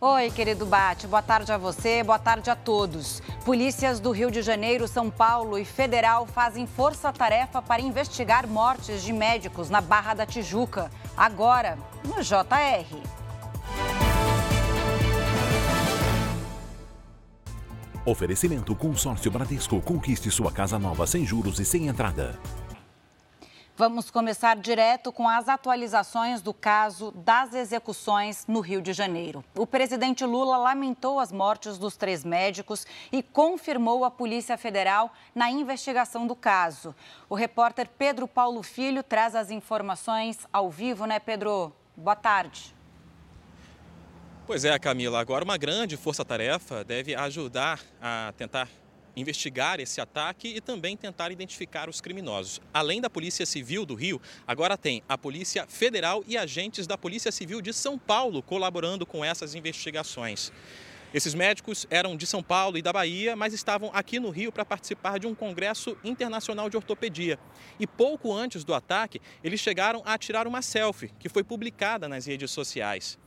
Oi, querido Bate. Boa tarde a você, boa tarde a todos. Polícias do Rio de Janeiro, São Paulo e Federal fazem força-tarefa para investigar mortes de médicos na Barra da Tijuca. Agora, no JR. Oferecimento Consórcio Bradesco. Conquiste sua casa nova sem juros e sem entrada. Vamos começar direto com as atualizações do caso das execuções no Rio de Janeiro. O presidente Lula lamentou as mortes dos três médicos e confirmou a Polícia Federal na investigação do caso. O repórter Pedro Paulo Filho traz as informações ao vivo, né, Pedro? Boa tarde. Pois é, Camila. Agora, uma grande força-tarefa deve ajudar a tentar investigar esse ataque e também tentar identificar os criminosos. Além da Polícia Civil do Rio, agora tem a Polícia Federal e agentes da Polícia Civil de São Paulo colaborando com essas investigações. Esses médicos eram de São Paulo e da Bahia, mas estavam aqui no Rio para participar de um congresso internacional de ortopedia. E pouco antes do ataque, eles chegaram a tirar uma selfie, que foi publicada nas redes sociais.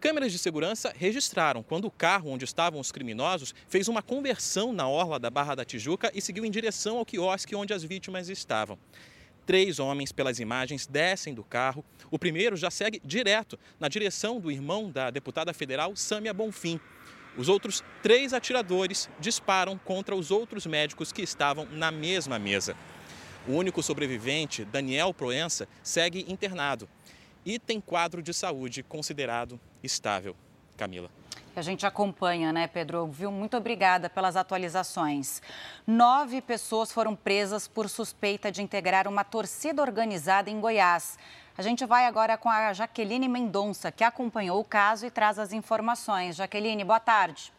Câmeras de segurança registraram quando o carro onde estavam os criminosos fez uma conversão na orla da Barra da Tijuca e seguiu em direção ao quiosque onde as vítimas estavam. Três homens, pelas imagens, descem do carro. O primeiro já segue direto na direção do irmão da deputada federal, Sâmia Bonfim. Os outros três atiradores disparam contra os outros médicos que estavam na mesma mesa. O único sobrevivente, Daniel Proença, segue internado e tem quadro de saúde considerado estável. Camila. A gente acompanha, né, Pedro? Viu? Muito obrigada pelas atualizações. Nove pessoas foram presas por suspeita de integrar uma torcida organizada em Goiás. A gente vai agora com a Jaqueline Mendonça, que acompanhou o caso e traz as informações. Jaqueline, boa tarde.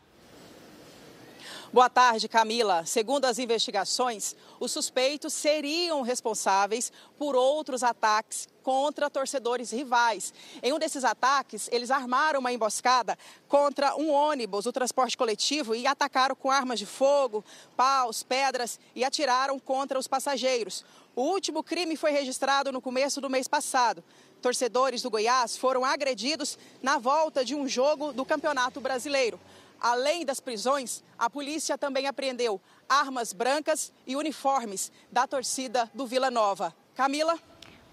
Boa tarde, Camila. Segundo as investigações, os suspeitos seriam responsáveis por outros ataques contra torcedores rivais. Em um desses ataques, eles armaram uma emboscada contra um ônibus, o transporte coletivo, e atacaram com armas de fogo, paus, pedras e atiraram contra os passageiros. O último crime foi registrado no começo do mês passado. Torcedores do Goiás foram agredidos na volta de um jogo do Campeonato Brasileiro. Além das prisões, a polícia também apreendeu armas brancas e uniformes da torcida do Vila Nova. Camila?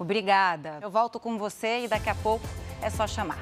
Obrigada. Eu volto com você e daqui a pouco é só chamar.